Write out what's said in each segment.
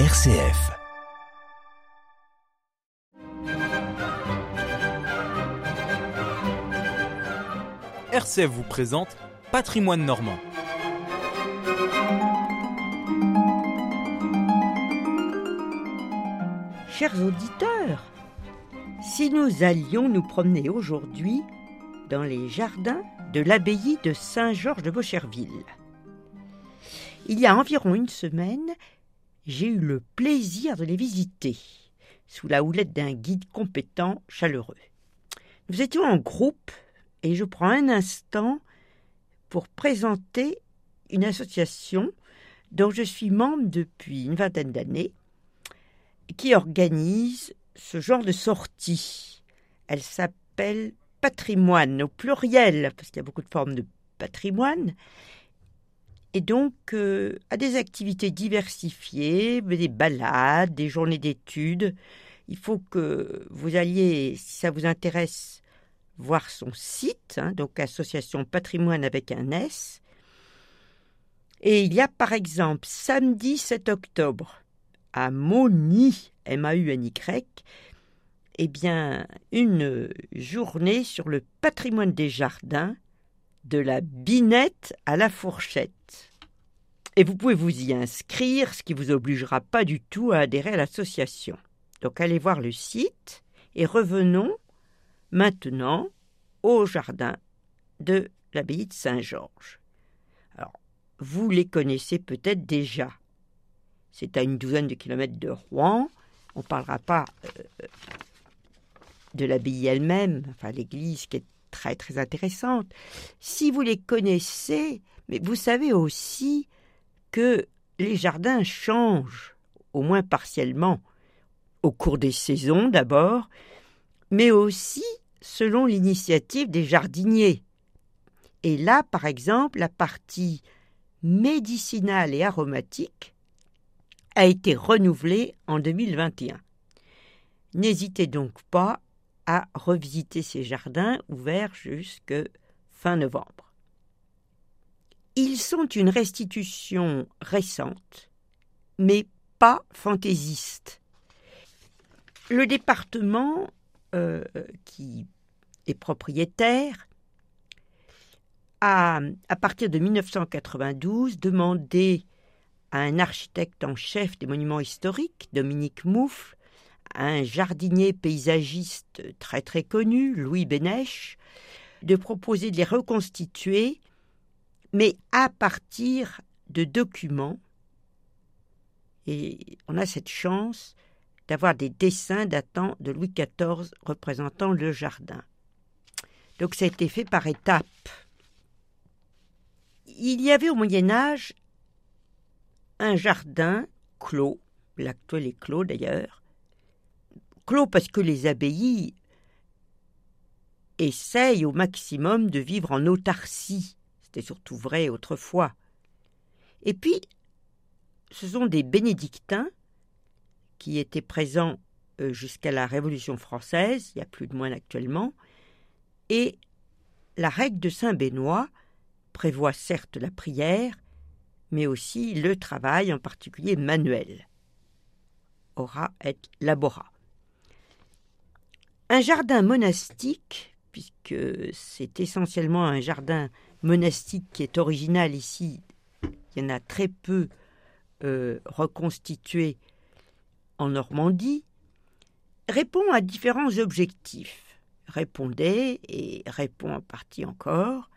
RCF. RCF vous présente Patrimoine normand. Chers auditeurs, si nous allions nous promener aujourd'hui dans les jardins de l'abbaye de Saint-Georges de Beaucherville. Il y a environ une semaine, j'ai eu le plaisir de les visiter, sous la houlette d'un guide compétent, chaleureux. Nous étions en groupe et je prends un instant pour présenter une association dont je suis membre depuis une vingtaine d'années, qui organise ce genre de sortie. Elle s'appelle patrimoine au pluriel, parce qu'il y a beaucoup de formes de patrimoine, et donc euh, à des activités diversifiées, des balades, des journées d'études. Il faut que vous alliez, si ça vous intéresse, voir son site, hein, donc Association Patrimoine avec un S. Et il y a par exemple samedi 7 octobre à Moni, M-A-U-N-Y, eh bien, une journée sur le patrimoine des jardins, de la binette à la fourchette. Et vous pouvez vous y inscrire, ce qui vous obligera pas du tout à adhérer à l'association. Donc allez voir le site et revenons maintenant au jardin de l'abbaye de Saint-Georges. Alors, vous les connaissez peut-être déjà. C'est à une douzaine de kilomètres de Rouen. On ne parlera pas euh, de l'abbaye elle-même, enfin l'église qui est très très intéressante. Si vous les connaissez, mais vous savez aussi que les jardins changent, au moins partiellement, au cours des saisons d'abord, mais aussi selon l'initiative des jardiniers. Et là, par exemple, la partie médicinale et aromatique a été renouvelée en 2021. N'hésitez donc pas à revisiter ces jardins ouverts jusque fin novembre. Ils sont une restitution récente, mais pas fantaisiste. Le département euh, qui est propriétaire a, à partir de 1992, demandé à un architecte en chef des monuments historiques, Dominique Un jardinier paysagiste très très connu, Louis Bénèche, de proposer de les reconstituer, mais à partir de documents. Et on a cette chance d'avoir des dessins datant de Louis XIV représentant le jardin. Donc ça a été fait par étapes. Il y avait au Moyen Âge un jardin clos, l'actuel est clos d'ailleurs, clos parce que les abbayes essayent au maximum de vivre en autarcie. C'était surtout vrai autrefois. Et puis, ce sont des bénédictins qui étaient présents euh, jusqu'à la Révolution française, il y a plus de moins actuellement, et la règle de Saint Benoît prévoit certes la prière, mais aussi le travail, en particulier manuel. Ora et labora. Un jardin monastique, puisque c'est essentiellement un jardin monastique qui est original ici, il y en a très peu euh, reconstitués en Normandie, répond à différents objectifs. Répondait et répond en partie encore.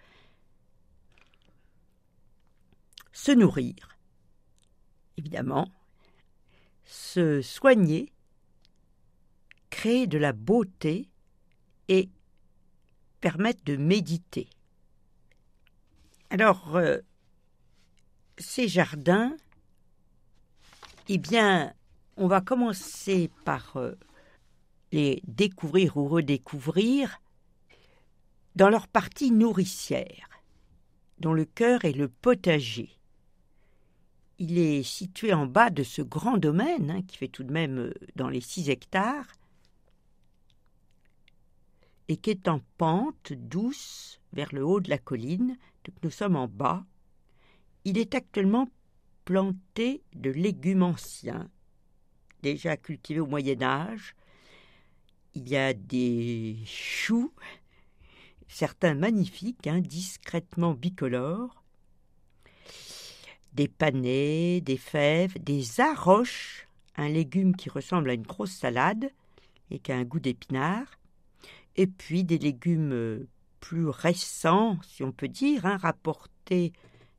Se nourrir, évidemment, se soigner, créer de la beauté et permettre de méditer. Alors, euh, ces jardins, eh bien, on va commencer par euh, les découvrir ou redécouvrir dans leur partie nourricière, dont le cœur est le potager. Il est situé en bas de ce grand domaine, hein, qui fait tout de même euh, dans les six hectares, et qui est en pente douce vers le haut de la colline, donc nous sommes en bas. Il est actuellement planté de légumes anciens, déjà cultivés au Moyen Âge. Il y a des choux, certains magnifiques, hein, discrètement bicolores, des panais, des fèves, des arroches, un légume qui ressemble à une grosse salade et qui a un goût d'épinard, et puis des légumes euh, plus récents, si on peut dire, hein, rapportés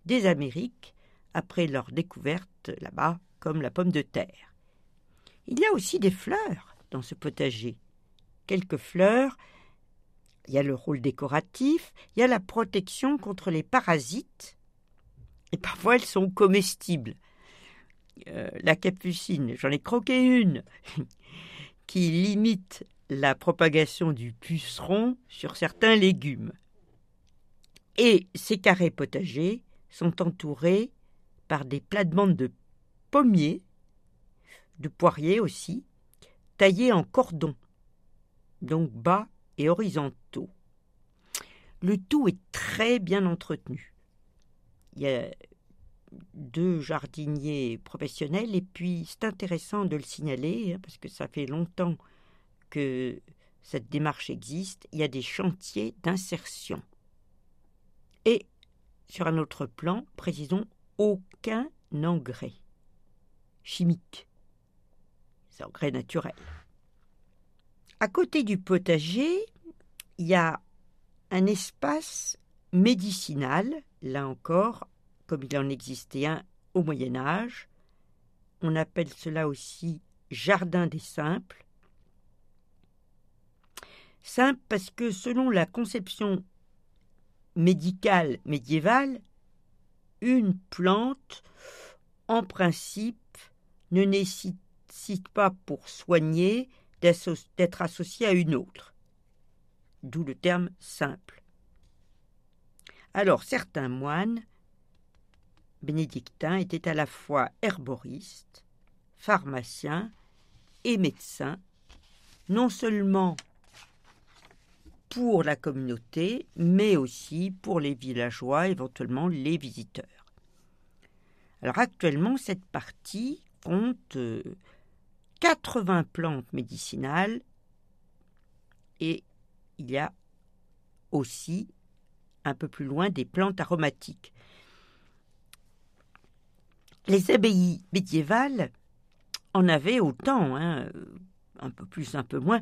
des Amériques après leur découverte là-bas, comme la pomme de terre. Il y a aussi des fleurs dans ce potager. Quelques fleurs, il y a le rôle décoratif, il y a la protection contre les parasites, et parfois elles sont comestibles. Euh, la capucine, j'en ai croqué une, qui limite la propagation du puceron sur certains légumes. Et ces carrés potagers sont entourés par des plates-bandes de pommiers, de poiriers aussi, taillés en cordons, donc bas et horizontaux. Le tout est très bien entretenu. Il y a deux jardiniers professionnels et puis c'est intéressant de le signaler hein, parce que ça fait longtemps que cette démarche existe. Il y a des chantiers d'insertion. Et sur un autre plan, précisons aucun engrais chimique. C'est engrais naturel. À côté du potager, il y a un espace médicinal, là encore, comme il en existait un au Moyen Âge. On appelle cela aussi jardin des simples. Simple parce que selon la conception médicale médiévale, une plante, en principe, ne nécessite pas pour soigner d'être associée à une autre. D'où le terme simple. Alors certains moines bénédictins étaient à la fois herboristes, pharmaciens et médecins, non seulement pour la communauté, mais aussi pour les villageois, éventuellement les visiteurs. Alors actuellement, cette partie compte 80 euh, plantes médicinales et il y a aussi un peu plus loin des plantes aromatiques. Les abbayes médiévales en avaient autant, hein, un peu plus, un peu moins.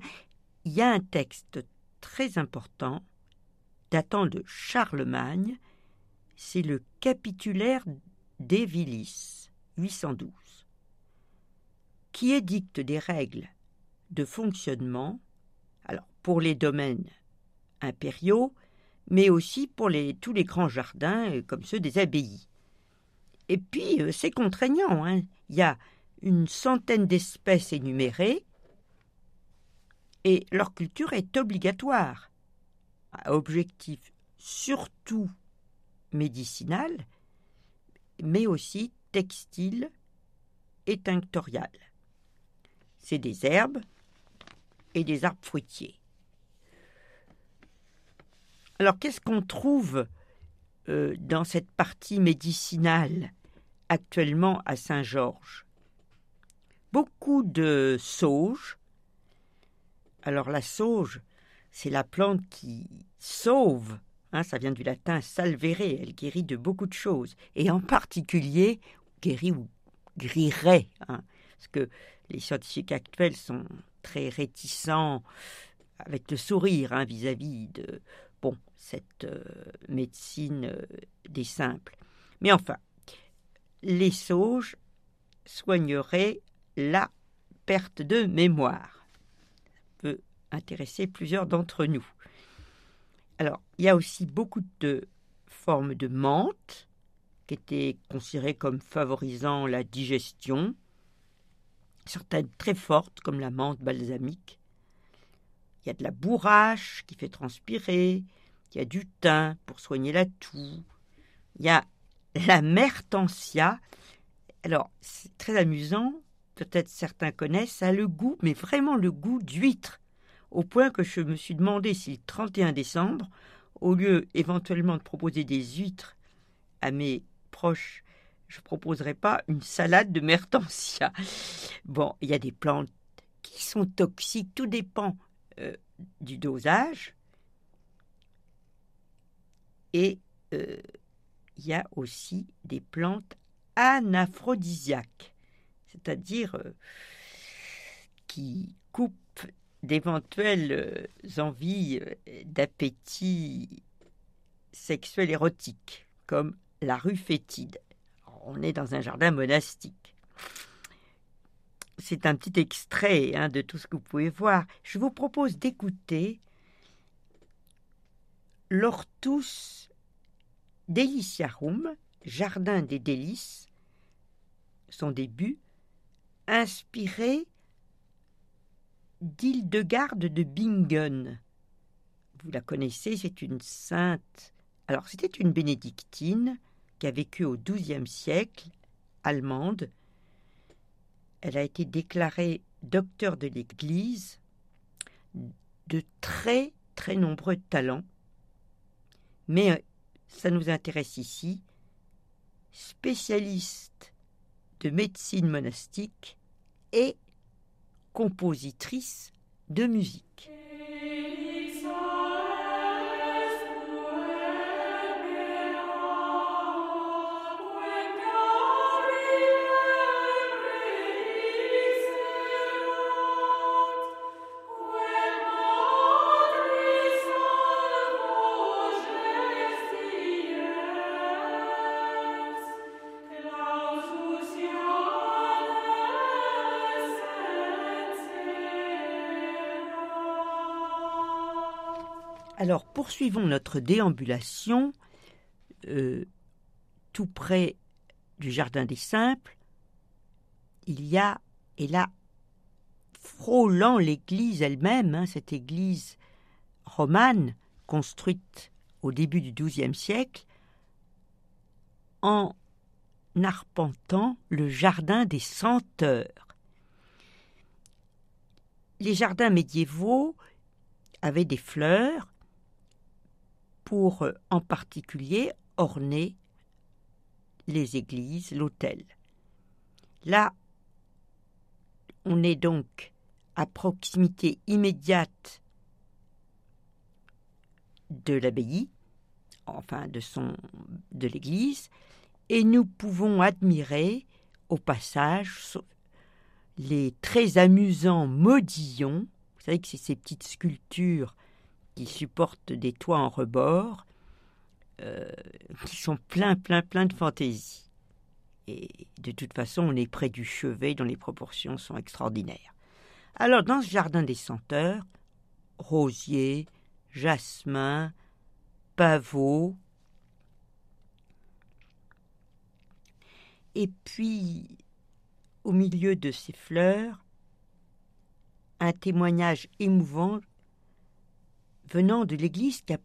Il y a un texte très important datant de Charlemagne, c'est le capitulaire d'Evilis, 812, qui édicte des règles de fonctionnement pour les domaines impériaux, mais aussi pour tous les grands jardins euh, comme ceux des abbayes. Et puis, euh, c'est contraignant. Hein. Il y a une centaine d'espèces énumérées et leur culture est obligatoire, à objectif surtout médicinal, mais aussi textile et tinctorial. C'est des herbes et des arbres fruitiers. Alors qu'est-ce qu'on trouve euh, dans cette partie médicinale actuellement à Saint-Georges? Beaucoup de sauge, alors la sauge, c'est la plante qui sauve. Hein, ça vient du latin salvere, elle guérit de beaucoup de choses, et en particulier guérit ou guérirait, hein, parce que les scientifiques actuels sont très réticents avec le sourire hein, vis-à-vis de bon cette euh, médecine euh, des simples. Mais enfin, les sauges soigneraient la perte de mémoire peut intéresser plusieurs d'entre nous. Alors, il y a aussi beaucoup de formes de menthe qui étaient considérées comme favorisant la digestion, certaines très fortes comme la menthe balsamique. Il y a de la bourrache qui fait transpirer, il y a du thym pour soigner la toux, il y a la mertensia. Alors, c'est très amusant, peut-être certains connaissent, a le goût, mais vraiment le goût d'huître, au point que je me suis demandé si le 31 décembre, au lieu éventuellement de proposer des huîtres à mes proches je ne proposerai pas une salade de mertensia. Bon, il y a des plantes qui sont toxiques, tout dépend euh, du dosage. Et euh, il y a aussi des plantes anaphrodisiaques, c'est-à-dire euh, qui coupent d'éventuelles envies d'appétit sexuel érotique, comme la rue fétide. On est dans un jardin monastique. C'est un petit extrait hein, de tout ce que vous pouvez voir. Je vous propose d'écouter l'Ortus Deliciarum, Jardin des délices, son début, inspiré d'Hildegarde de Bingen. Vous la connaissez, c'est une sainte. Alors, c'était une bénédictine qui a vécu au XIIe siècle, allemande. Elle a été déclarée docteur de l'Église, de très très nombreux talents, mais euh, ça nous intéresse ici, spécialiste de médecine monastique et compositrice de musique. Alors poursuivons notre déambulation euh, tout près du Jardin des Simples. Il y a, et là, frôlant l'église elle-même, hein, cette église romane construite au début du XIIe siècle, en arpentant le jardin des senteurs. Les jardins médiévaux avaient des fleurs pour euh, en particulier orner les églises, l'autel. Là, on est donc à proximité immédiate de l'abbaye, enfin de son de l'église, et nous pouvons admirer au passage les très amusants modillons. Vous savez que c'est ces petites sculptures qui supportent des toits en rebord, euh, qui sont plein, plein, plein de fantaisie. Et de toute façon, on est près du chevet dont les proportions sont extraordinaires. Alors, dans ce jardin des senteurs, rosier, jasmin, pavot, et puis, au milieu de ces fleurs, un témoignage émouvant venant de l'église qui a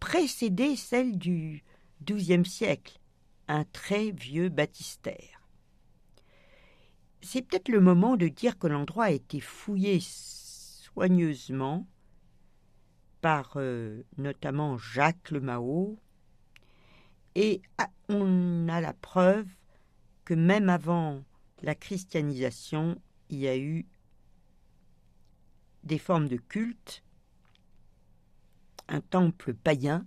précédé celle du XIIe siècle, un très vieux baptistère. C'est peut-être le moment de dire que l'endroit a été fouillé soigneusement par euh, notamment Jacques le Mao, et on a la preuve que même avant la christianisation, il y a eu des formes de culte un temple païen.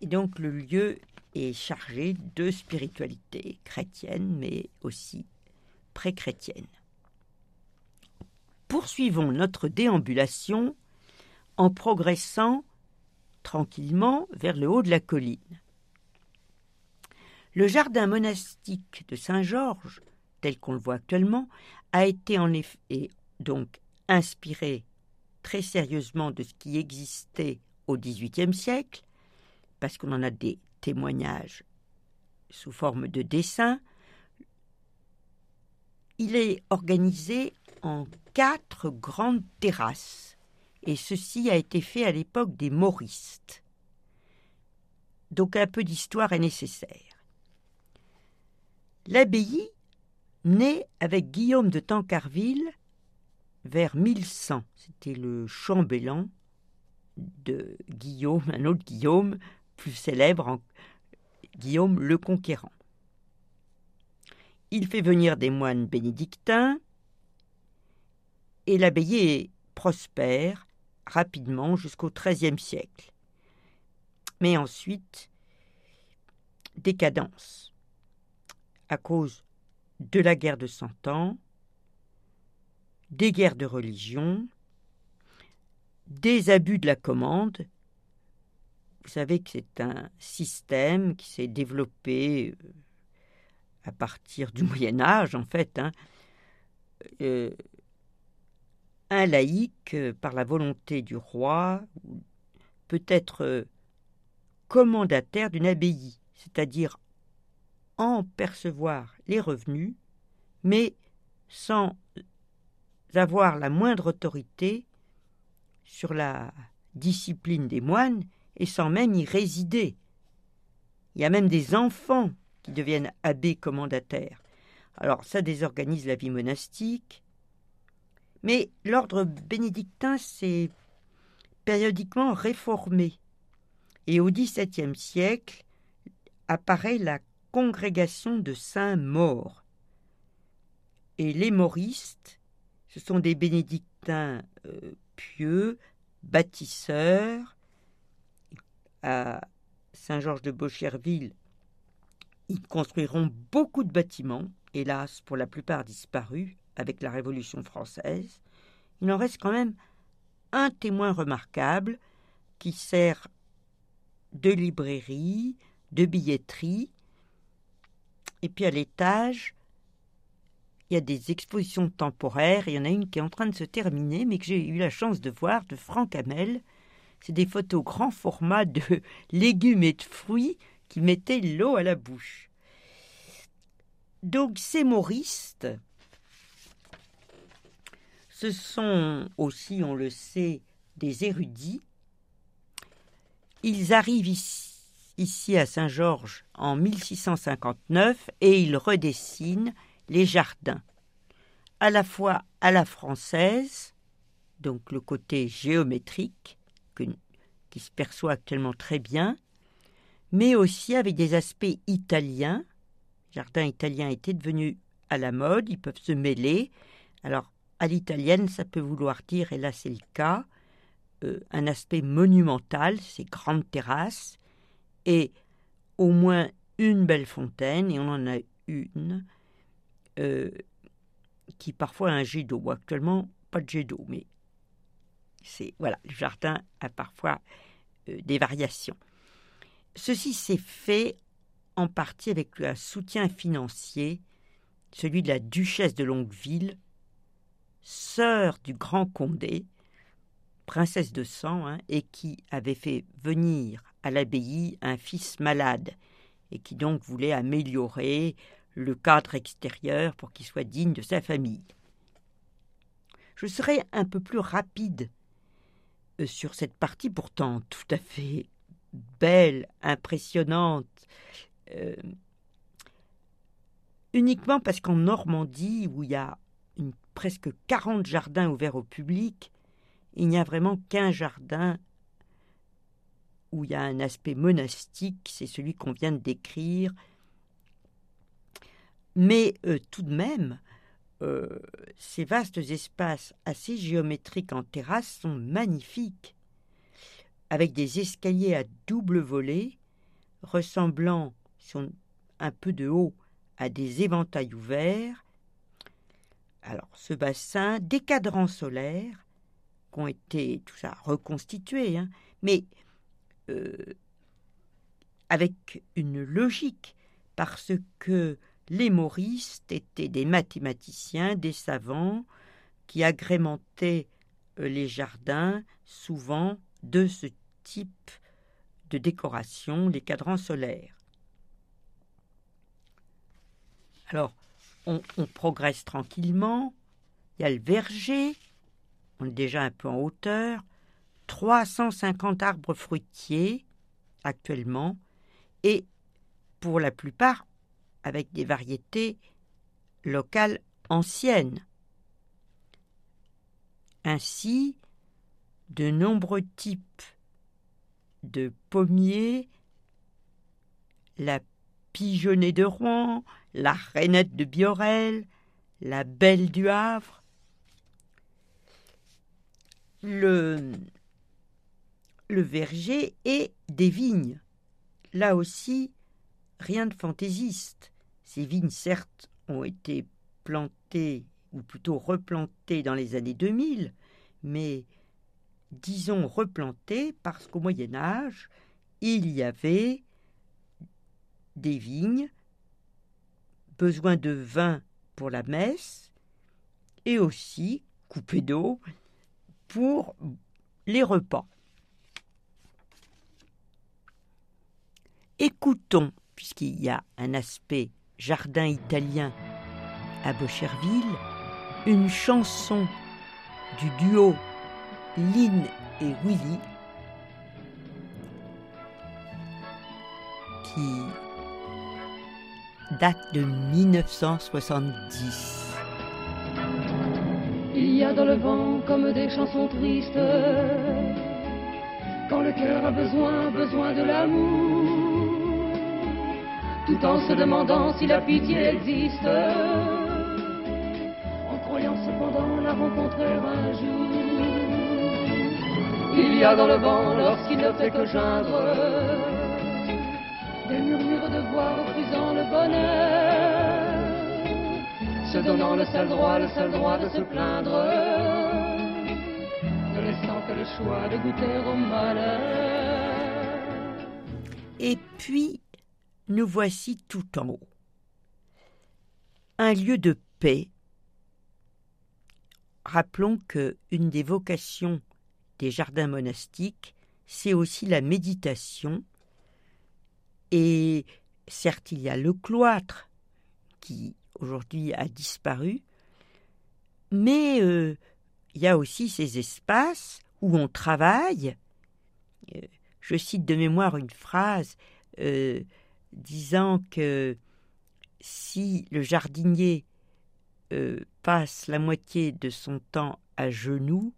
Et donc le lieu est chargé de spiritualité chrétienne, mais aussi pré-chrétienne. Poursuivons notre déambulation en progressant tranquillement vers le haut de la colline. Le jardin monastique de Saint-Georges, tel qu'on le voit actuellement, a été en effet donc inspiré très sérieusement de ce qui existait au XVIIIe siècle, parce qu'on en a des témoignages sous forme de dessins. Il est organisé en quatre grandes terrasses, et ceci a été fait à l'époque des Mauristes. Donc un peu d'histoire est nécessaire. L'abbaye naît avec Guillaume de Tancarville vers 1100. C'était le chambellan de Guillaume, un autre Guillaume, plus célèbre, Guillaume le Conquérant. Il fait venir des moines bénédictins et l'abbaye prospère rapidement jusqu'au XIIIe siècle. Mais ensuite, décadence à cause de la guerre de Cent Ans, des guerres de religion, des abus de la commande. Vous savez que c'est un système qui s'est développé euh, à partir du Moyen Âge, en fait. Hein. Euh, un laïc, euh, par la volonté du roi, peut être commandataire d'une abbaye, c'est-à-dire en percevoir les revenus, mais sans avoir la moindre autorité sur la discipline des moines et sans même y résider. Il y a même des enfants qui deviennent abbés commandataires. Alors ça désorganise la vie monastique, mais l'ordre bénédictin s'est périodiquement réformé. Et au XVIIe siècle apparaît la congrégation de Saint-Maur. Et les moristes, ce sont des bénédictins euh, pieux, bâtisseurs. À Saint-Georges de Beaucherville, ils construiront beaucoup de bâtiments, hélas pour la plupart disparus avec la Révolution française. Il en reste quand même un témoin remarquable qui sert de librairie, de billetterie. Et puis à l'étage, il y a des expositions temporaires. Il y en a une qui est en train de se terminer, mais que j'ai eu la chance de voir, de Franck Hamel. C'est des photos grand format de légumes et de fruits qui mettaient l'eau à la bouche. Donc ces moristes, ce sont aussi, on le sait, des érudits. Ils arrivent ici, ici à Saint-Georges en 1659 et ils redessinent les jardins, à la fois à la française, donc le côté géométrique, qui se perçoit actuellement très bien, mais aussi avec des aspects italiens. Les jardins italiens étaient devenus à la mode, ils peuvent se mêler. Alors, à l'italienne, ça peut vouloir dire, et là c'est le cas, euh, un aspect monumental, ces grandes terrasses, et au moins une belle fontaine, et on en a une, euh, qui parfois un jet d'eau. Actuellement, pas de jet d'eau, mais c'est voilà, le jardin a parfois euh, des variations. Ceci s'est fait en partie avec un soutien financier, celui de la duchesse de Longueville, sœur du grand Condé, princesse de sang, hein, et qui avait fait venir à l'abbaye un fils malade, et qui donc voulait améliorer le cadre extérieur pour qu'il soit digne de sa famille. Je serai un peu plus rapide euh, sur cette partie pourtant tout à fait belle, impressionnante, euh, uniquement parce qu'en Normandie, où il y a presque 40 jardins ouverts au public, il n'y a vraiment qu'un jardin où il y a un aspect monastique, c'est celui qu'on vient de décrire, mais euh, tout de même, euh, ces vastes espaces assez géométriques en terrasse sont magnifiques, avec des escaliers à double volée, ressemblant, sont un peu de haut, à des éventails ouverts. Alors, ce bassin, des cadrans solaires, qui ont été tout ça reconstitués, hein, mais euh, avec une logique, parce que les moristes étaient des mathématiciens, des savants, qui agrémentaient euh, les jardins, souvent de ce type de décoration, les cadrans solaires. Alors, on, on, progresse tranquillement. Il y a le verger, on est déjà un peu en hauteur, 350 arbres fruitiers actuellement, et pour la plupart avec des variétés locales anciennes. Ainsi, de nombreux types de pommiers, la pigeonnée de Rouen, la rainette de Biorel, la belle du Havre. Le, le verger et des vignes. Là aussi, rien de fantaisiste. Ces vignes, certes, ont été plantées, ou plutôt replantées dans les années 2000, mais disons replantées parce qu'au Moyen Âge, il y avait des vignes, besoin de vin pour la messe, et aussi coupé d'eau pour les repas. Écoutons, puisqu'il y a un aspect jardin italien à Bocherville, une chanson du duo Lynn et Willy qui date de 1970. Il y a dans le vent comme des chansons tristes, quand le cœur a besoin, besoin de l'amour, tout en se demandant si la pitié existe, en croyant cependant la rencontrer un jour. Il y a dans le vent, lorsqu'il ne fait que geindre, des murmures de voix refusant le bonheur, se donnant le seul droit, le seul droit de se plaindre, ne laissant que le choix de goûter au malheur. Et puis, nous voici tout en haut. Un lieu de paix. Rappelons que une des vocations des jardins monastiques, c'est aussi la méditation et certes, il y a le cloître qui aujourd'hui a disparu, mais euh, il y a aussi ces espaces où on travaille. Euh, je cite de mémoire une phrase euh, disant que si le jardinier passe la moitié de son temps à genoux,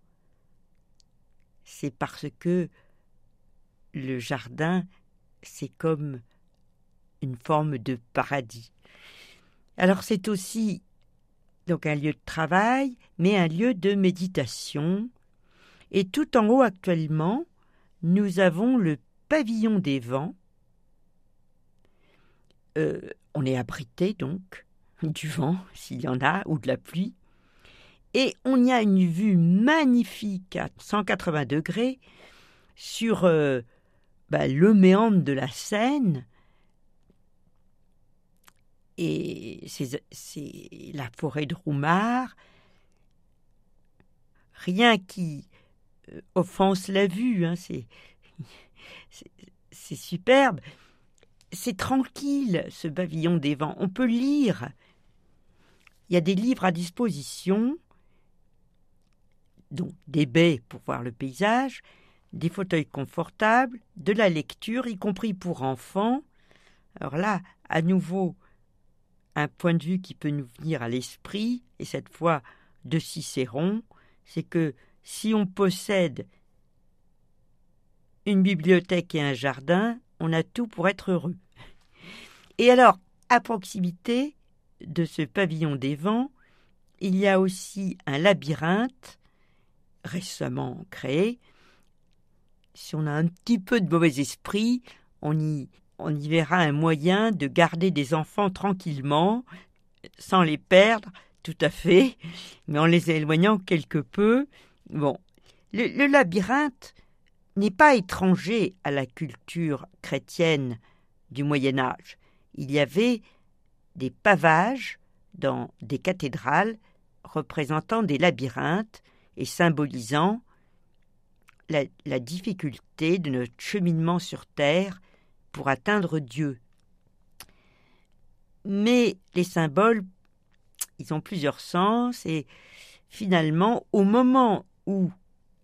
c'est parce que le jardin c'est comme une forme de paradis. Alors c'est aussi donc un lieu de travail, mais un lieu de méditation. Et tout en haut actuellement, nous avons le pavillon des vents. Euh, on est abrité donc du vent, s'il y en a, ou de la pluie. Et on y a une vue magnifique à 180 degrés sur euh, bah, le méandre de la Seine, et c'est la forêt de Roumard, rien qui euh, offense la vue, hein, c'est superbe. C'est tranquille, ce pavillon des vents. On peut lire. Il y a des livres à disposition, donc des baies pour voir le paysage, des fauteuils confortables, de la lecture, y compris pour enfants. Alors là, à nouveau, un point de vue qui peut nous venir à l'esprit, et cette fois de Cicéron, c'est que si on possède une bibliothèque et un jardin, on a tout pour être heureux. Et alors, à proximité de ce pavillon des vents, il y a aussi un labyrinthe récemment créé, si on a un petit peu de mauvais esprit, on y, on y verra un moyen de garder des enfants tranquillement, sans les perdre tout à fait, mais en les éloignant quelque peu. Bon, le, le labyrinthe n'est pas étranger à la culture chrétienne du Moyen Âge. Il y avait des pavages dans des cathédrales représentant des labyrinthes et symbolisant la, difficulté de notre cheminement sur Terre pour atteindre Dieu. Mais les symboles, ils ont plusieurs sens et finalement, au moment où,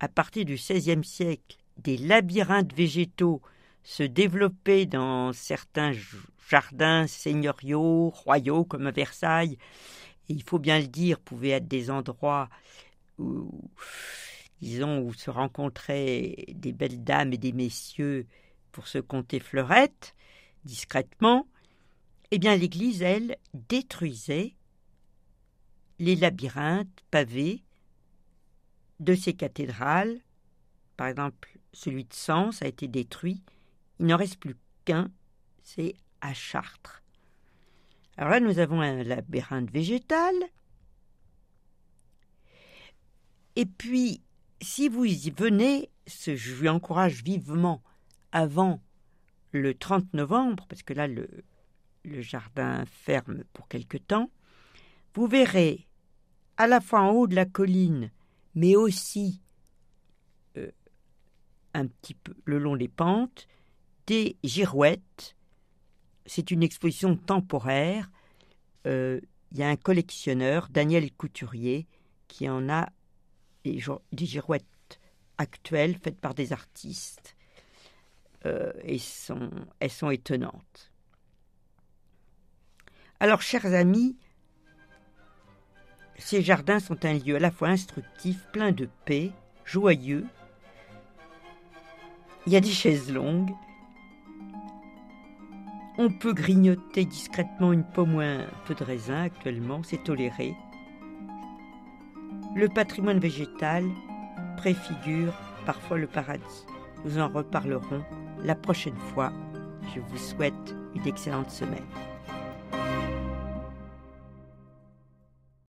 à partir du XVIe siècle, des labyrinthes végétaux se développaient dans certains jardins seigneuriaux, royaux comme à Versailles, et il faut bien le dire, pouvaient être des endroits où où se rencontraient des belles dames et des messieurs pour se compter fleurettes, discrètement, eh bien l'Église, elle, détruisait les labyrinthes pavés de ces cathédrales. Par exemple, celui de Sens a été détruit. Il n'en reste plus qu'un, c'est à Chartres. Alors là, nous avons un labyrinthe végétal. Et puis, si vous y venez, je vous encourage vivement avant le 30 novembre, parce que là, le, le jardin ferme pour quelque temps, vous verrez à la fois en haut de la colline, mais aussi un petit peu le long des pentes, des girouettes. C'est une exposition temporaire. Euh, il y a un collectionneur, Daniel Couturier, qui en a des, girouettes actuelles faites par des artistes. Euh, elles sont étonnantes. Alors, chers amis, ces jardins sont un lieu à la fois instructif, plein de paix, joyeux. Il y a des chaises longues. On peut grignoter discrètement une pomme ou un peu de raisin actuellement, c'est toléré. Le patrimoine végétal préfigure parfois le paradis. Nous en reparlerons la prochaine fois. Je vous souhaite une excellente semaine.